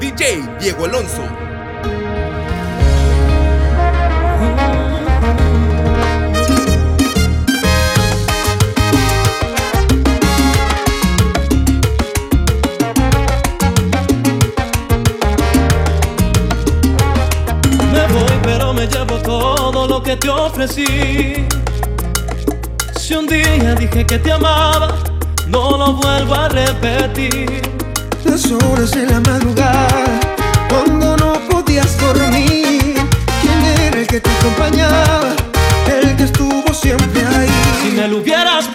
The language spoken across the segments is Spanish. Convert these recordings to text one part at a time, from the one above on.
DJ Diego Alonso. Me voy, pero me llevo todo lo que te ofrecí. Si un día dije que te amaba, no lo vuelvo a repetir. Las horas de la madrugada, cuando no podías dormir. ¿Quién era el que te acompañaba? El que estuvo siempre ahí. Si me lo hubieras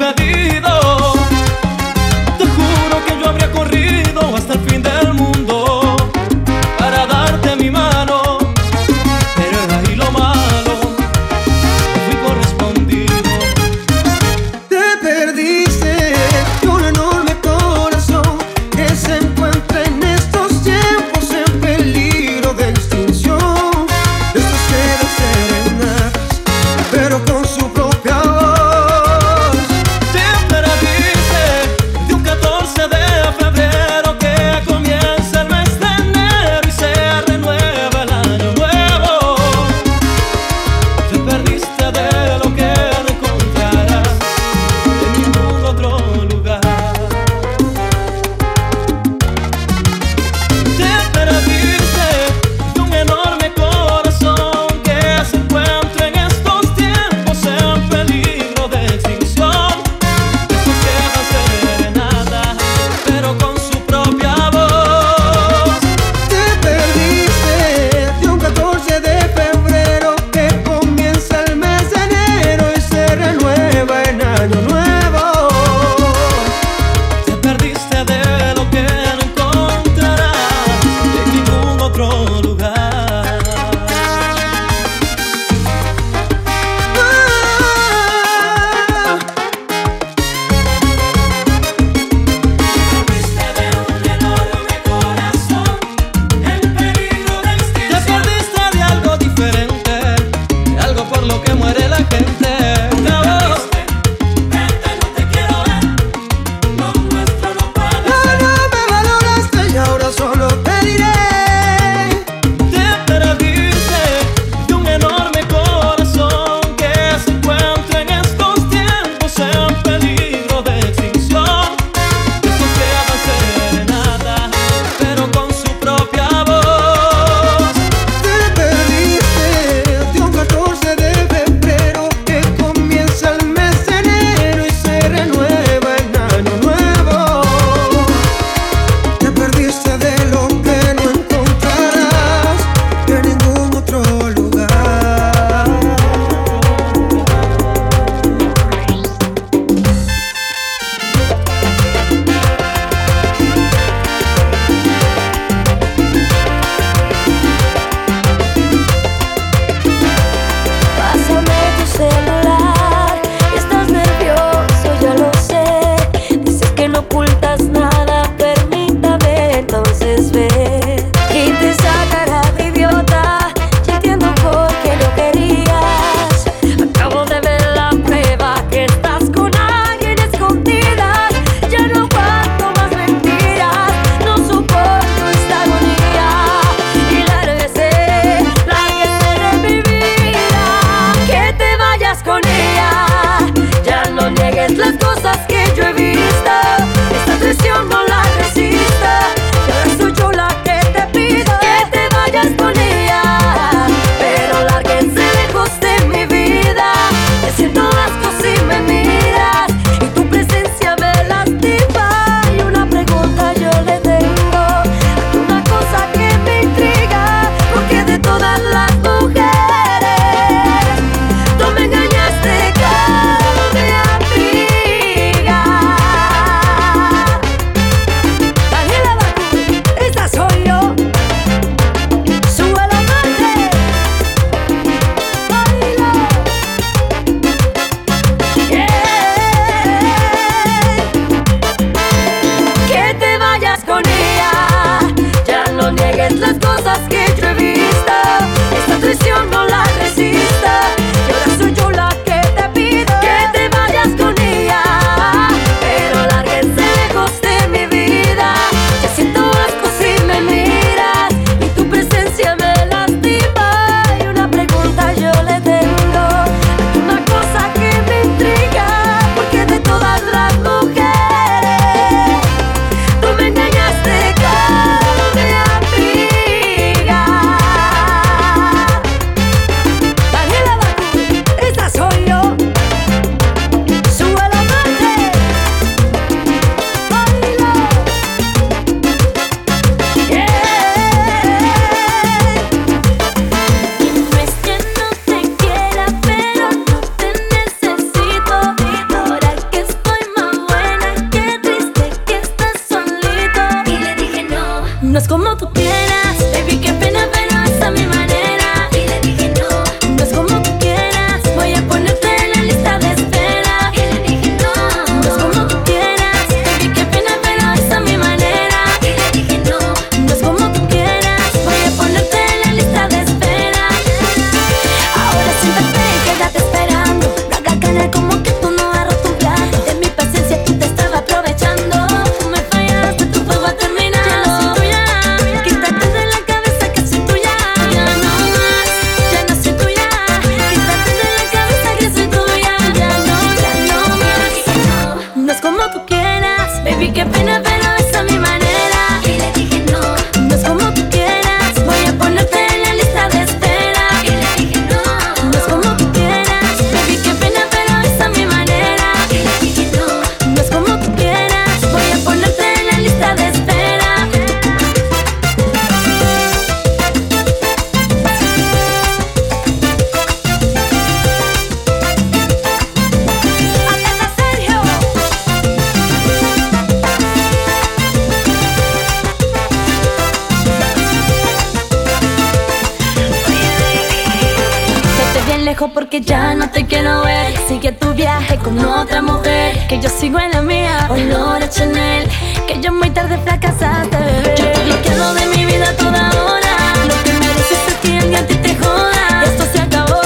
porque ya no te quiero ver. Sigue tu viaje con otra mujer, que yo sigo en la mía. Olor a Chanel, que yo muy tarde fracasaste. Yo te bloqueo de mi vida toda hora. Lo que mereces es que alguien a ti te joda. Esto se acabó,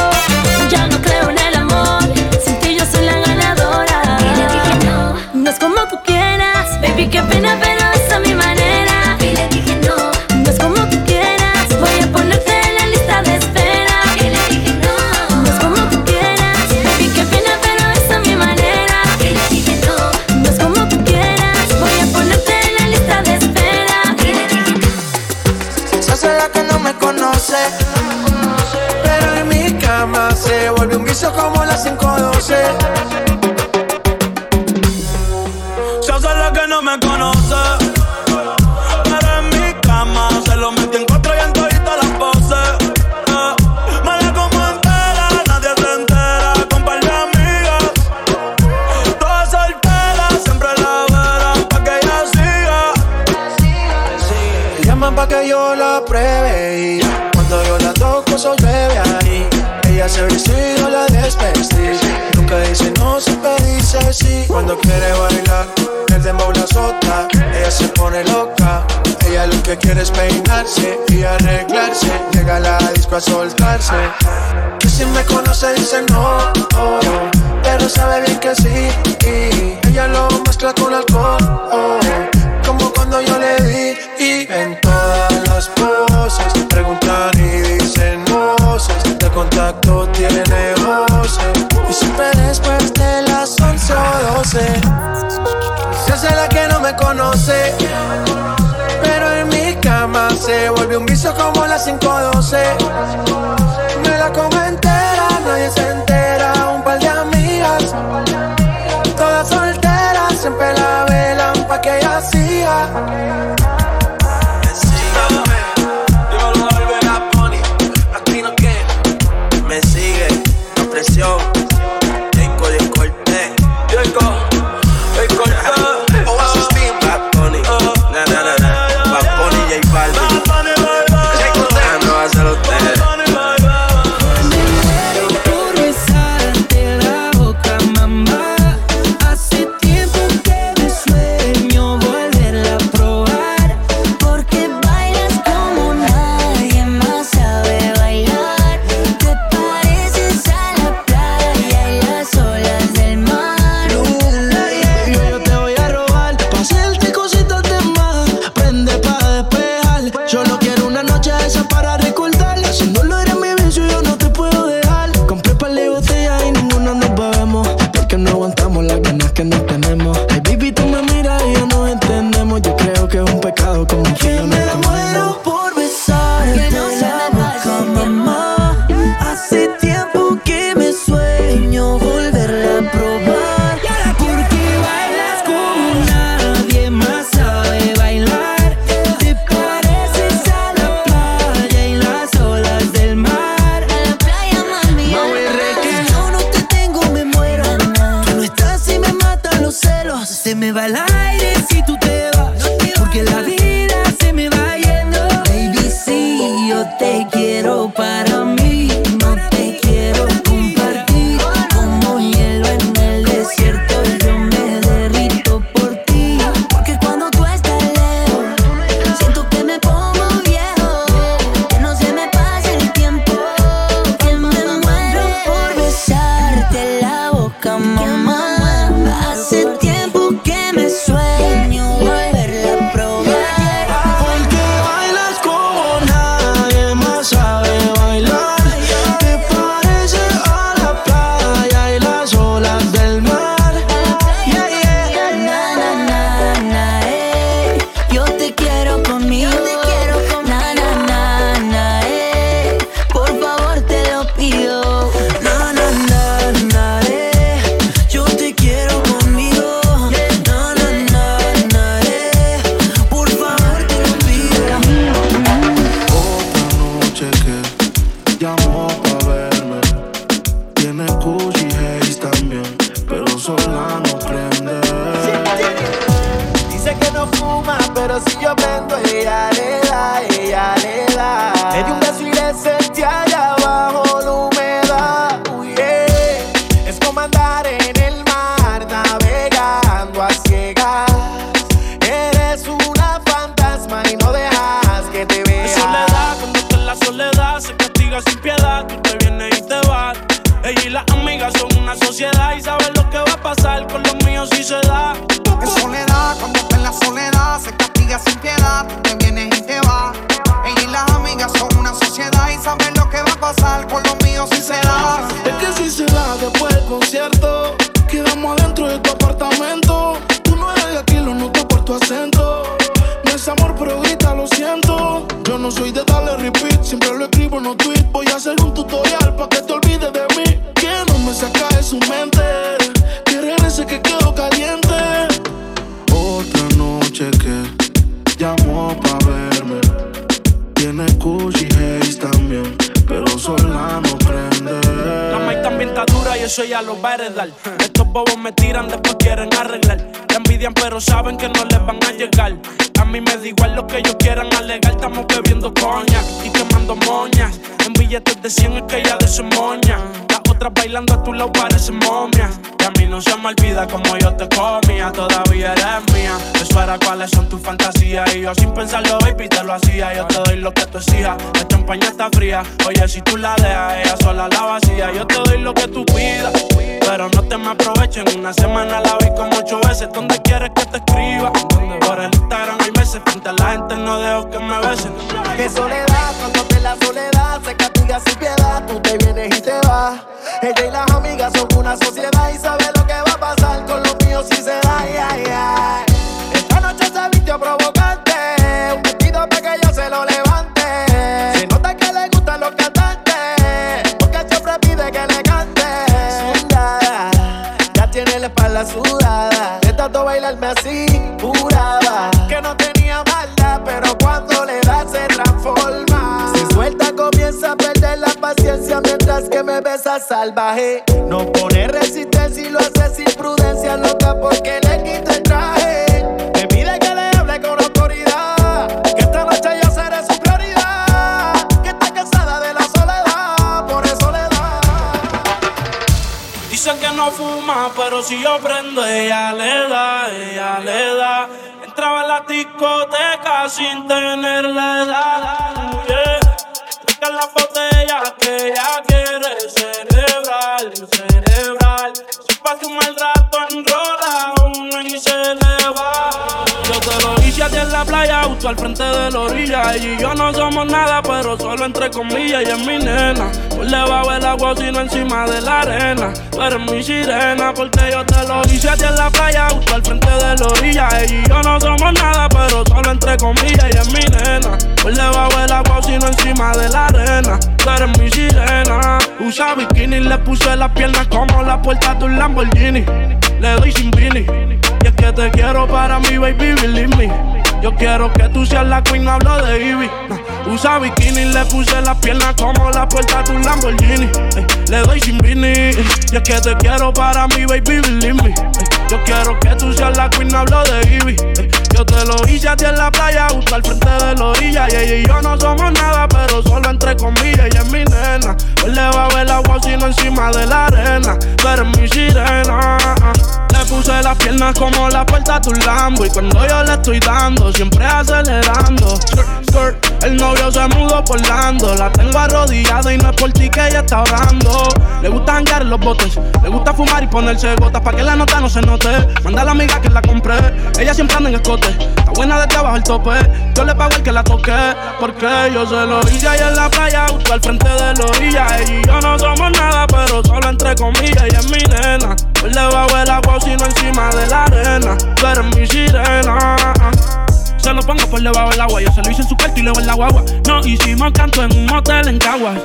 ya no creo en el amor. Sin yo soy la ganadora. No es como tú quieras, baby, qué pena, way. sí cuando quiere bailar. El dembow la sota, ella se pone loca. Ella lo que quiere es peinarse y arreglarse. Llega a la disco a soltarse. Que si me conoce dice no, oh, pero sabe bien que sí. Ella lo mezcla con alcohol. Oh. Pero en mi cama se volvió un vicio como la 512. Me la como entera, nadie se entera. Un par de amigas, todas solteras, siempre la velan pa' que ella siga. Lo que va a pasar con los míos si se da. Es que si se da después del concierto, yo sin pensarlo, baby, te lo hacía. Yo te doy lo que tú exijas. La champaña está fría. Oye, si tú la dejas, ella sola la vacía. Yo te doy lo que tú pidas. Pero no te me aprovechen. Una semana la vi como ocho veces. ¿Dónde quieres que te escriba? Por el Instagram hay meses. Frente a la gente no dejo que me besen. Que soledad, cuando te la soledad se castiga sin piedad. Tú te solo entre comillas. Ella es mi nena. Por debajo del agua, sino encima de la arena. Tú eres mi sirena, porque yo te lo hice a ti en la playa, justo al frente de la orilla. Ella y yo no somos nada, pero solo entre comillas. Ella es mi nena. Por debajo del agua, sino encima de la arena. Tú eres mi sirena. Usa bikini, le puse las piernas como la puerta de un Lamborghini. Le doy sin vini. Y es que te quiero para mí, baby, believe me. Yo quiero que tú seas la queen, hablo de Ivy. Usa bikini, le puse las piernas como la puerta de un Lamborghini. Eh, le doy sin vini. Y es que te quiero para mí, baby, believe me. Eh, yo quiero que tú seas la queen, hablo de Ivy. Eh, yo te lo hice a ti en la playa, justo al frente de la orilla. Y ella y yo no somos nada, pero solo entre comillas. Ella es mi nena. Él le va a ver el agua, sino encima de la arena. Tú eres mi sirena. Puse las piernas como la puerta de un Lambo. Y cuando yo le estoy dando, siempre acelerando. El novio se mudó por Lando. La tengo arrodillada y no es por ti que ella está orando. Le gusta janguear en los botes, le gusta fumar y ponerse gotas para que la nota no se note. Manda a la amiga que la compré, ella siempre anda en escote. Está buena desde abajo el tope. Yo le pago el que la toque, porque yo se lo hice ahí en la playa, justo al frente de la orilla. Ella y yo no somos nada, pero solo entre comillas. Ella es mi nena. Por del agua, sino encima de la arena. Tú eres mi sirena. Se lo pongo por debajo del agua. Yo se lo hice en su cuarto y luego en la guagua. No hicimos canto en un motel en Caguas.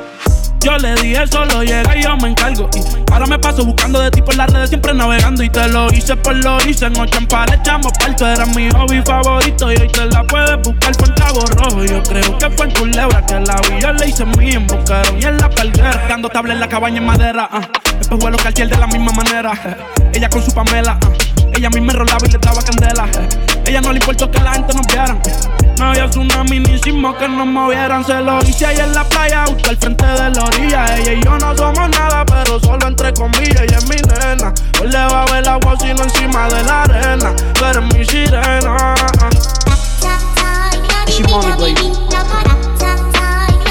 Yo le dije solo llega y yo me encargo. Y ahora me paso buscando de ti por las redes, siempre navegando. Y te lo hice por lo hice. En par echamos parto. Era mi hobby favorito. Y hoy te la puedes buscar por Cabo Rojo. Yo creo que fue en Culebra que la vi. Yo le hice mi Boquerón y en la palguera. Dando tabla en la cabaña en madera. Uh. Después vuelo cartier de la misma manera. Ella con su Pamela. uh. Ella a mí me rolaba y le daba candela. Ella no le importó que la gente nos viera. una minisimo que nos movieran. Se lo hice ahí en la playa, justo al frente de la orilla. Ella y yo no somos nada, pero solo entre comillas. Ella es mi nena. Hoy le va a ver agua sino encima de la arena. Pero es mi sirena. she want me, baby.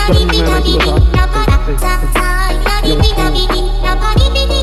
Put me, man, I do it, huh? Hey, hey. Yo,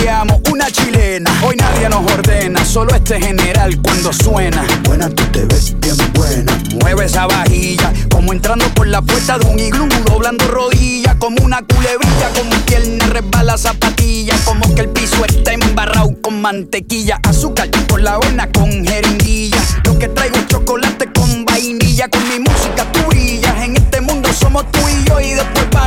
una chilena. Hoy nadie nos ordena, solo este general cuando suena. Buena, tú te ves bien buena. Mueve esa vajilla, como entrando por la puerta de un iglú, doblando rodillas, como una culebrilla, como que no resbala zapatilla, como que el piso está embarrado con mantequilla, azúcar por la avena con jeringuilla. Lo que traigo es chocolate con vainilla, con mi música tú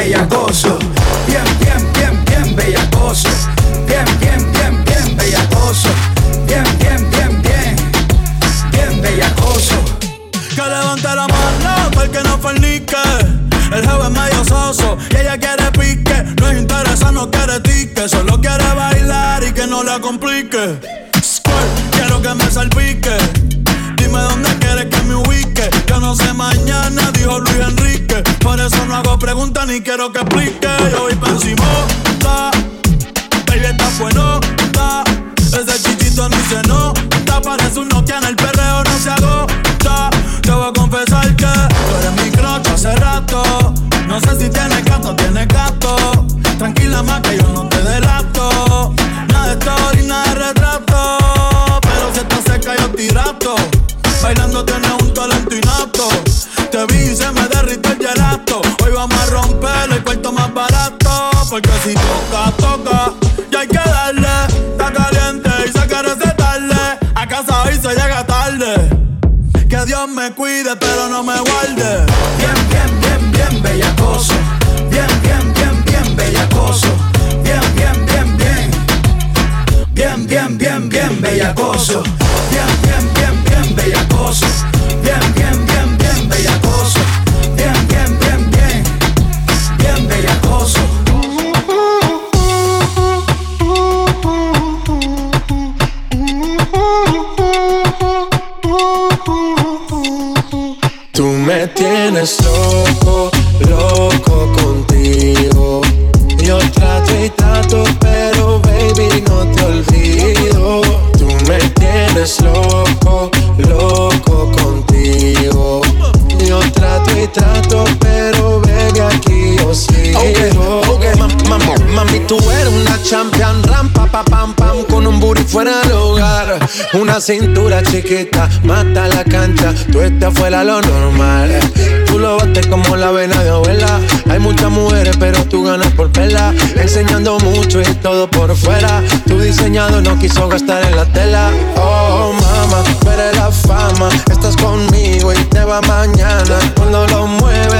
Bellacoso. Bien, bien, bien, bien bellacoso. Bien, bien, bien, bien bellacoso. Bien, bien, bien, bien. Bien bellacoso. Que levante la mano para que no fornique. El jefe es medio soso y ella quiere pique. No es interesa, no quiere tique. Solo quiere bailar y que no la complique. Squirt, quiero que me salpique. Dime dónde quieres que me ubique. Yo no sé mañana, dijo Luis Enrique. Por eso no hago preguntas ni quiero que explique. Yo voy pa' encima, baby está bueno, Ese chichito ni se nota. Parece un Nokia en el perreo, no se agota. Te voy a confesar que tú eres mi crocho hace rato. No sé si tienes gato tienes gato. Tranquila más que yo no te delato. Cuide, pero no me guarde. Bien, bien, bien, bien bellacoso. Bien, bien, bien, bien bellacoso. Bien, bien, bien, bien. Bien, bien, bien, bien bellacoso. Bien, un booty fuera del hogar. Una cintura chiquita, mata la cancha, tú estás fuera lo normal. Tú lo bates como la vena de abuela. Hay muchas mujeres, pero tú ganas por pela. Enseñando mucho y todo por fuera. Tu diseñado no quiso gastar en la tela. Oh, mama, eres la fama. Estás conmigo y te va mañana. Cuando lo mueves,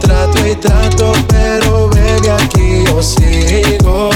Trato y trato, pero baby aquí yo sigo.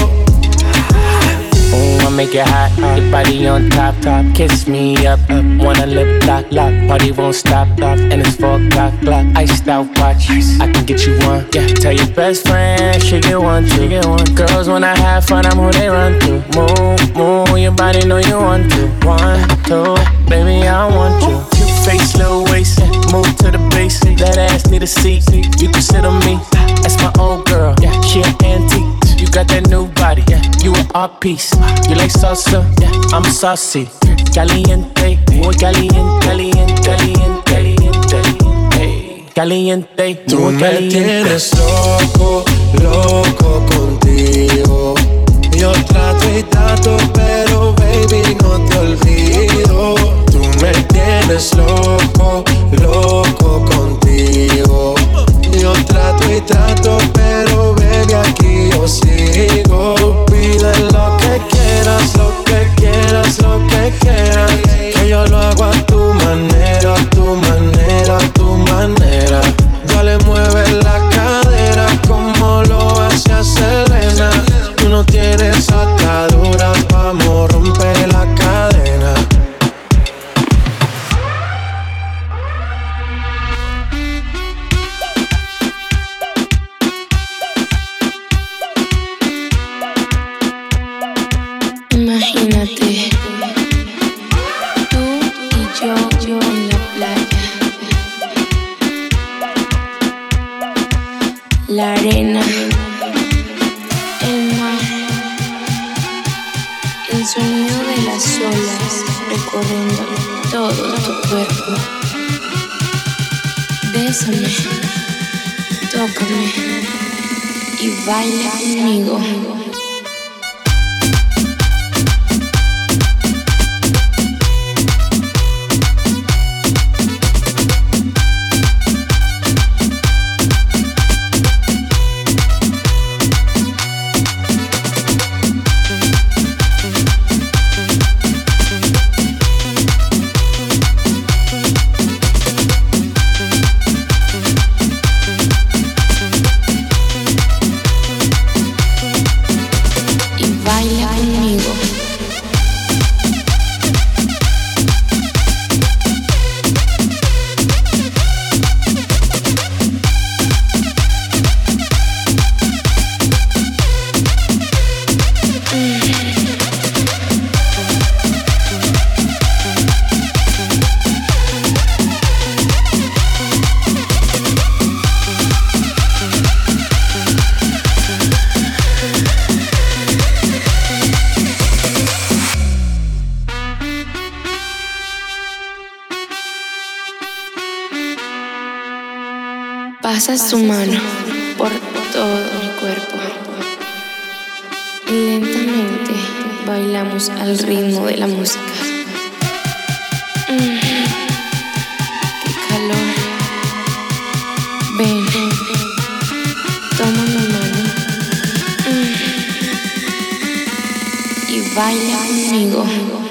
Oh, gon' make it hot. Uh, your body on top, top. Kiss me up, up. Wanna lip lock, lock. Party won't stop, stop. And it's four o'clock, clock. Iced out watch. I can get you one. Yeah, tell your best friend she get one, she get one. Girls when I have fun, I'm who they run to. Move, move. Your body know you want to. One, two, baby I want you. Face, little waist. Move to the base. That ass need a seat. You can sit on me. That's my old girl. Yeah, she an antique. You got that new body. Yeah, you an art piece. You like salsa? Yeah, I'm saucy. Caliente, muy caliente, caliente, caliente, caliente. Caliente, Tú muy me tienes loco, loco contigo. Yo trato y trato, pero baby no te olvido. Me tienes loco, loco contigo. Yo trato y trato, pero baby aquí yo sigo. Pide lo que quieras, lo que quieras, lo que quieras. Que yo lo hago a tu manera, a tu manera, a tu manera. Dale, mueve la Bésame, tócame y baila conmigo. Bailamos al ritmo de la música. Mm, ¡Qué calor! Ven, toma mi mano Mm, y baila conmigo.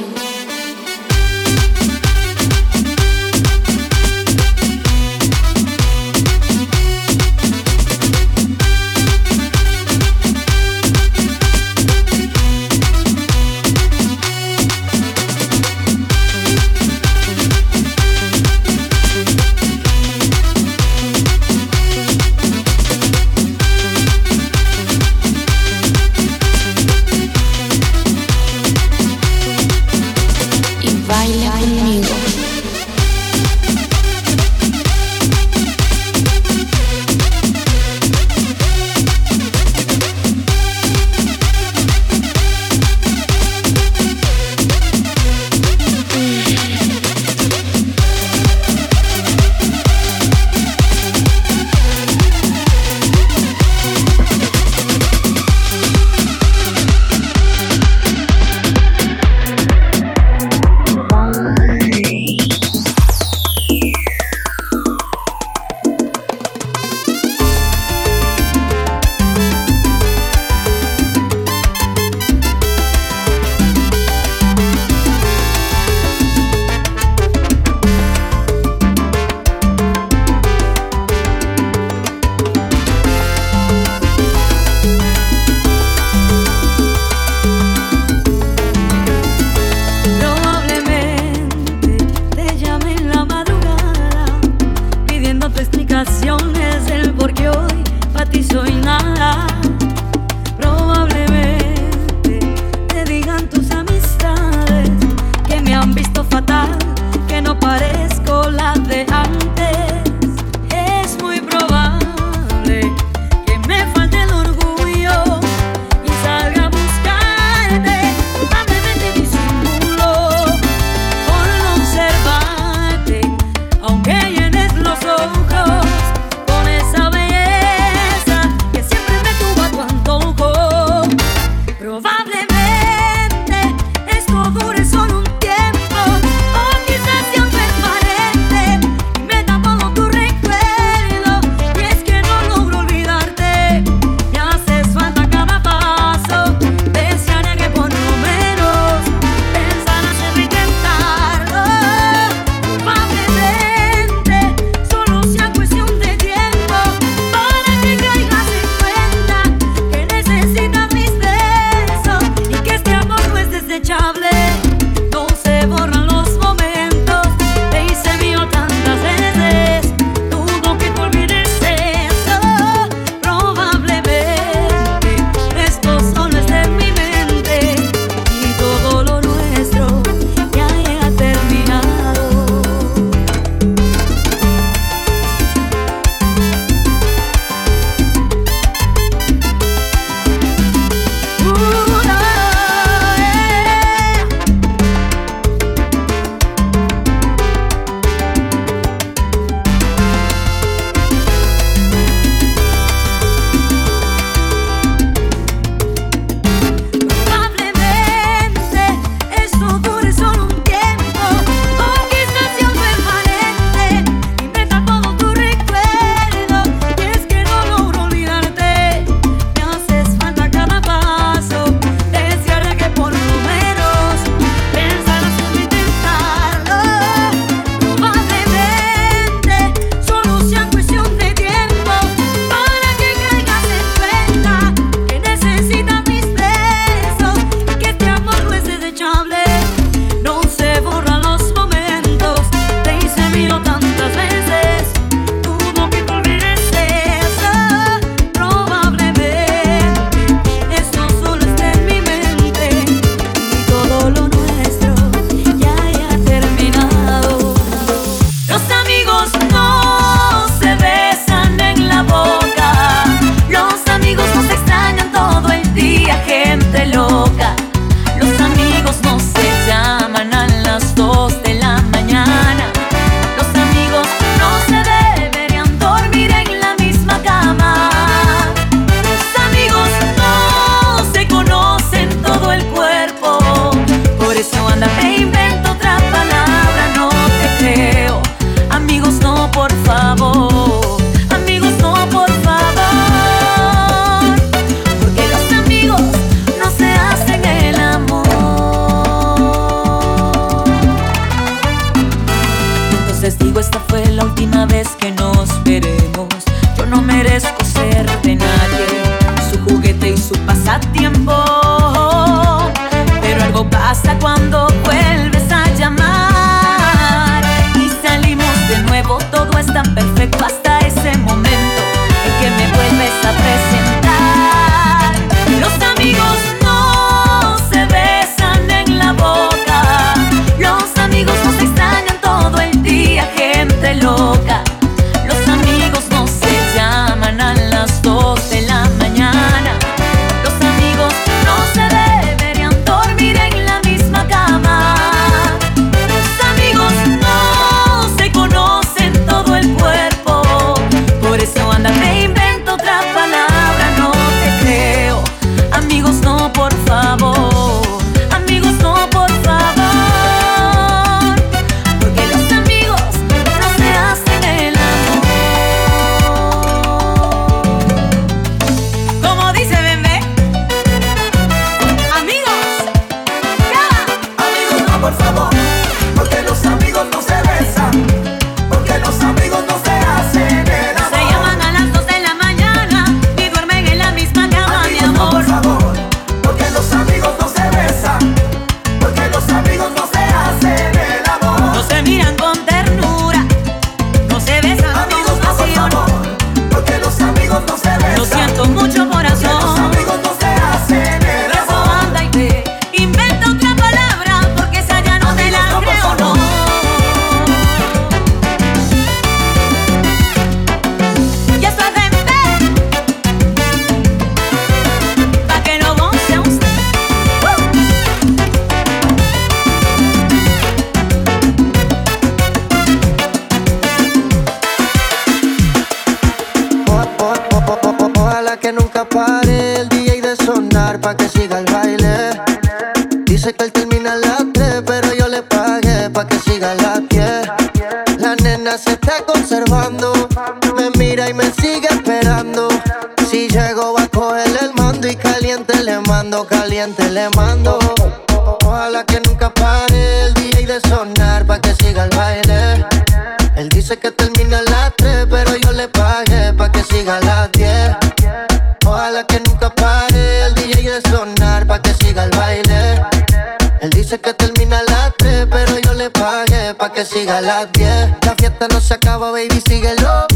Siga las 10. La fiesta no se acaba, baby, síguelo.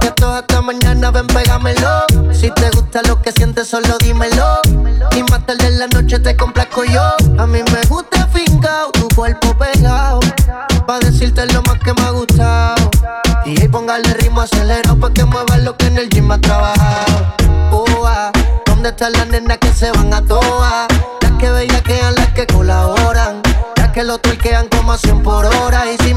Que esto hasta mañana, ven, pégamelo. Si te gusta lo que sientes, solo dímelo. Y más tarde en la noche te complazco yo. A mí me gusta fincao, tu cuerpo pegado. Pa' decirte lo más que me ha gustado. Y ahí póngale ritmo acelerado pa' que mueva lo que en el gym ha trabajado. Ua, ¿Dónde están las nenas que se van a toa? Las que bellaquean, las que colaboran. Las que lo tuiquean como a 100 por hora y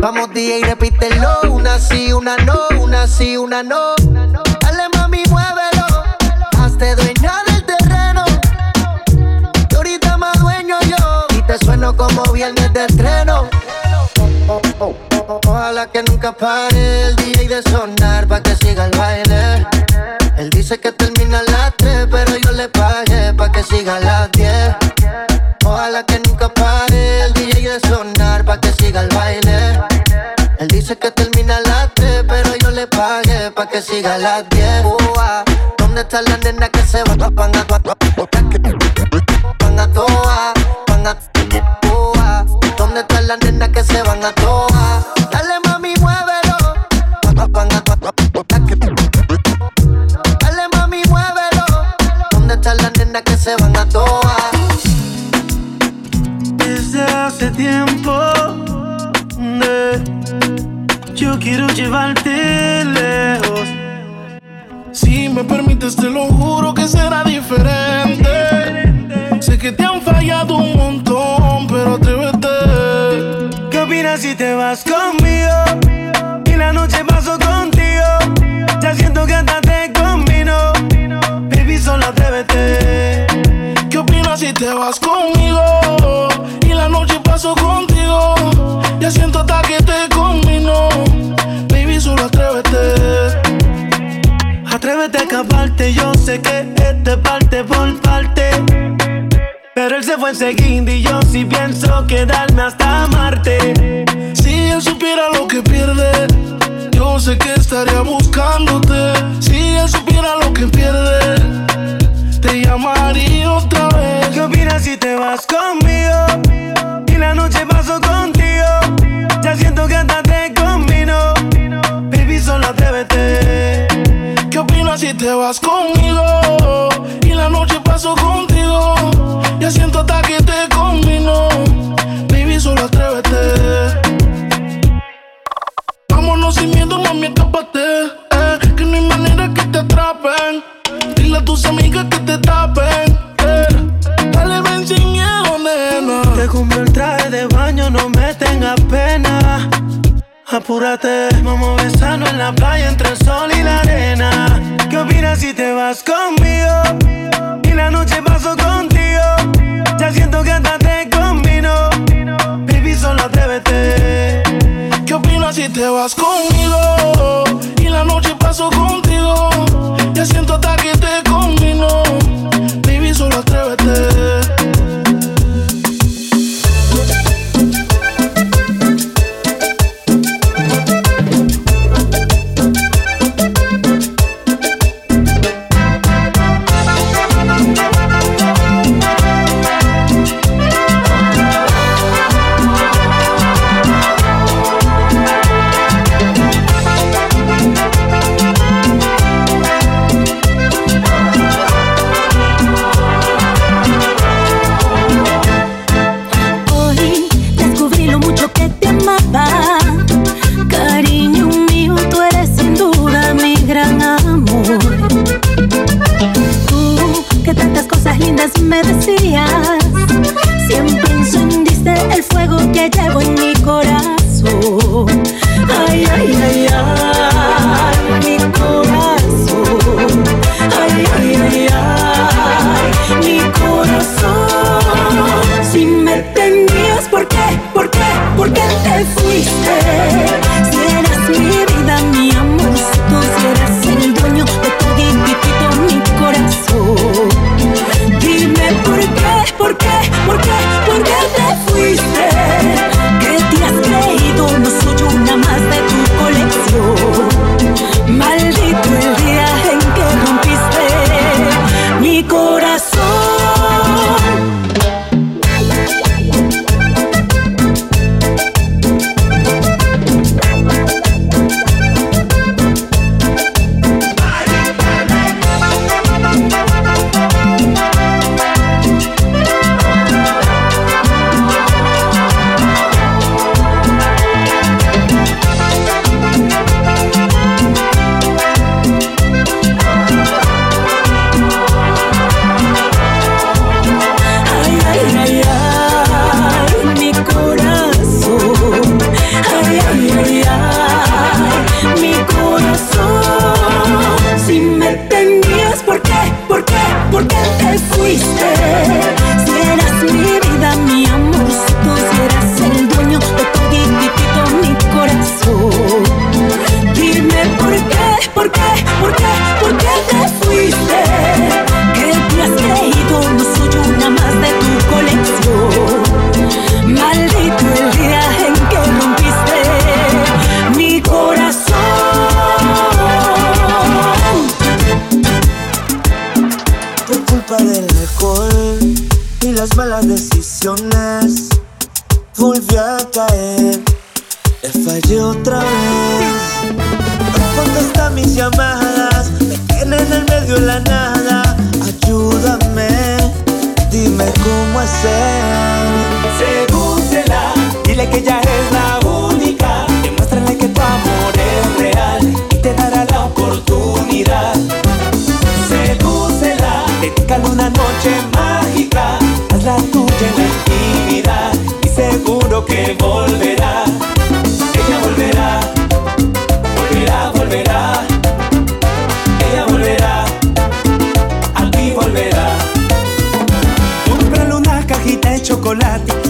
Vamos DJ, repítelo, una sí, una no, una sí, una no. Dale mami, muévelo, hazte dueña del terreno. Y ahorita más dueño yo, y te sueno como viernes de estreno. Ojalá que nunca pare el DJ de sonar pa' que siga el baile. Él dice que termina a las 3, pero yo le pagué pa' que siga a las 10. Ojalá que nunca dice que termina a las 3, pero yo le pagué pa' que siga a las 10. Ua, ¿Dónde está la nena que se van a van a van a toa, van a ua, ¿Dónde está la nena que se van a toa? Me permites, Enseguida y yo sí pienso quedarme hasta Marte. Si él supiera lo que pierde, yo sé que estaría buscándote. Si él supiera lo que pierde, te llamaría otra vez. ¿Qué opinas si te vas conmigo? Y la noche paso contigo. Ya siento que hasta te combino. Baby, solo atrévete. ¿Qué opinas si te vas conmigo? Y la noche paso contigo.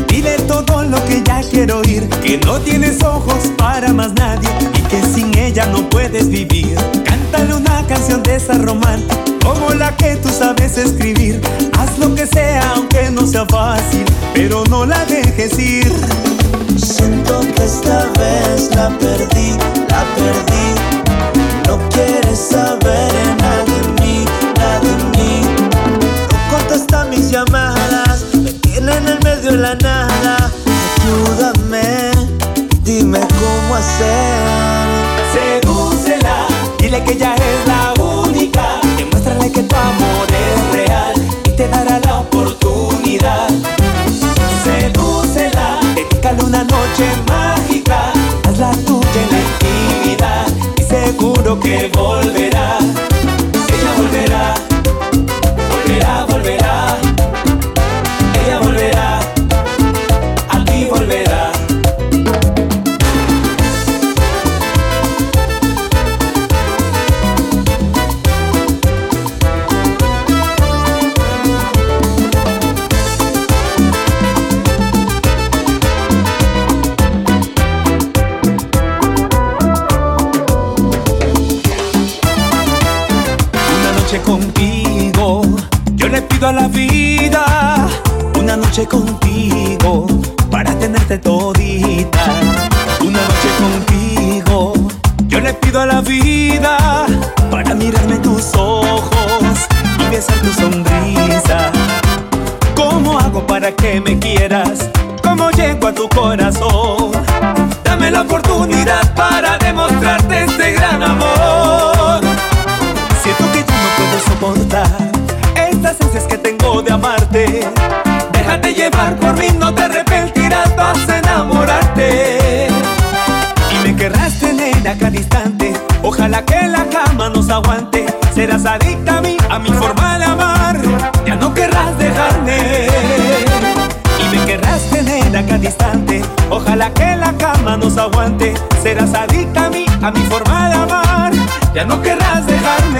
Dile todo lo que ya quiero oír. Que no tienes ojos para más nadie y que sin ella no puedes vivir. Cántale una canción de esa romántica, como la que tú sabes escribir. Haz lo que sea, aunque no sea fácil, pero no la dejes ir. Siento que esta vez la perdí, la perdí. No quieres saber nada de mí, nada de mí. No contesta mis llamadas, en el medio de la nada. Ayúdame, dime cómo hacer. Sedúcela, dile que ella es la única. Demuéstrale que tu amor es real y te dará la oportunidad. Sedúcela, dedícale una noche mágica. Hazla tuya en la intimidad y seguro que volverá. Ella volverá, volverá, volverá. Pido a la vida. Una noche contigo, para tenerte todita. Una noche contigo, yo le pido a la vida. Para mirarme tus ojos y besar tu sonrisa. ¿Cómo hago para que me quieras? ¿Cómo llego a tu corazón? Dame la oportunidad para demostrarte este gran amor. Siento que ya no puedo soportar de amarte. Déjate llevar por mí, no te arrepentirás, vas a enamorarte. Y me querrás tener a cada. Ojalá que la cama nos aguante. Serás adicta a mí, a mi forma de amar. Ya no querrás dejarme y me querrás tener a cada instante. Ojalá que la cama nos aguante. Serás adicta a mí, a mi forma de amar. Ya no querrás dejarme.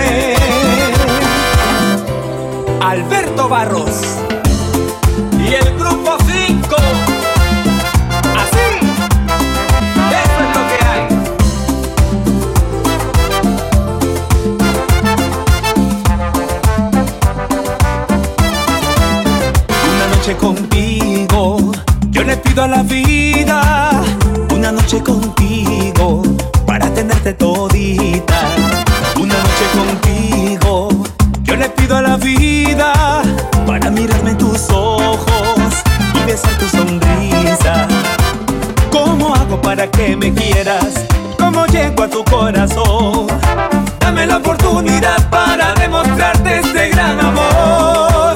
Alberto Barros y el grupo 5. Así, eso es lo que hay. Una noche contigo, yo le pido a la vida. Una noche contigo, para tenerte. Una para que me quieras? ¿Cómo llego a tu corazón? Dame la oportunidad para demostrarte este gran amor.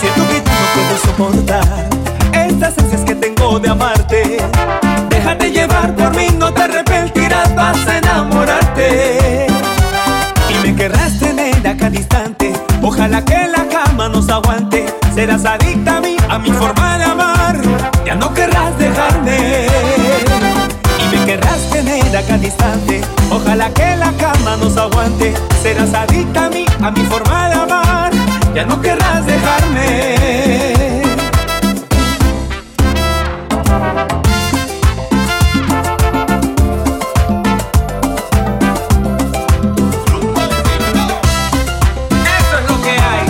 Siento que ya no puedo soportar estas ansias que tengo de amarte. Déjate llevar por mí, no te arrepentirás, vas a enamorarte. Y me querrás tener a cada instante. Ojalá que la cama nos aguante. Serás adicta a mí, a mi forma Ojalá que la cama nos aguante. Serás adicta a mí, a mi forma de amar. Ya no querrás dejarme. Eso es lo que hay.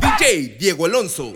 DJ Diego Alonso.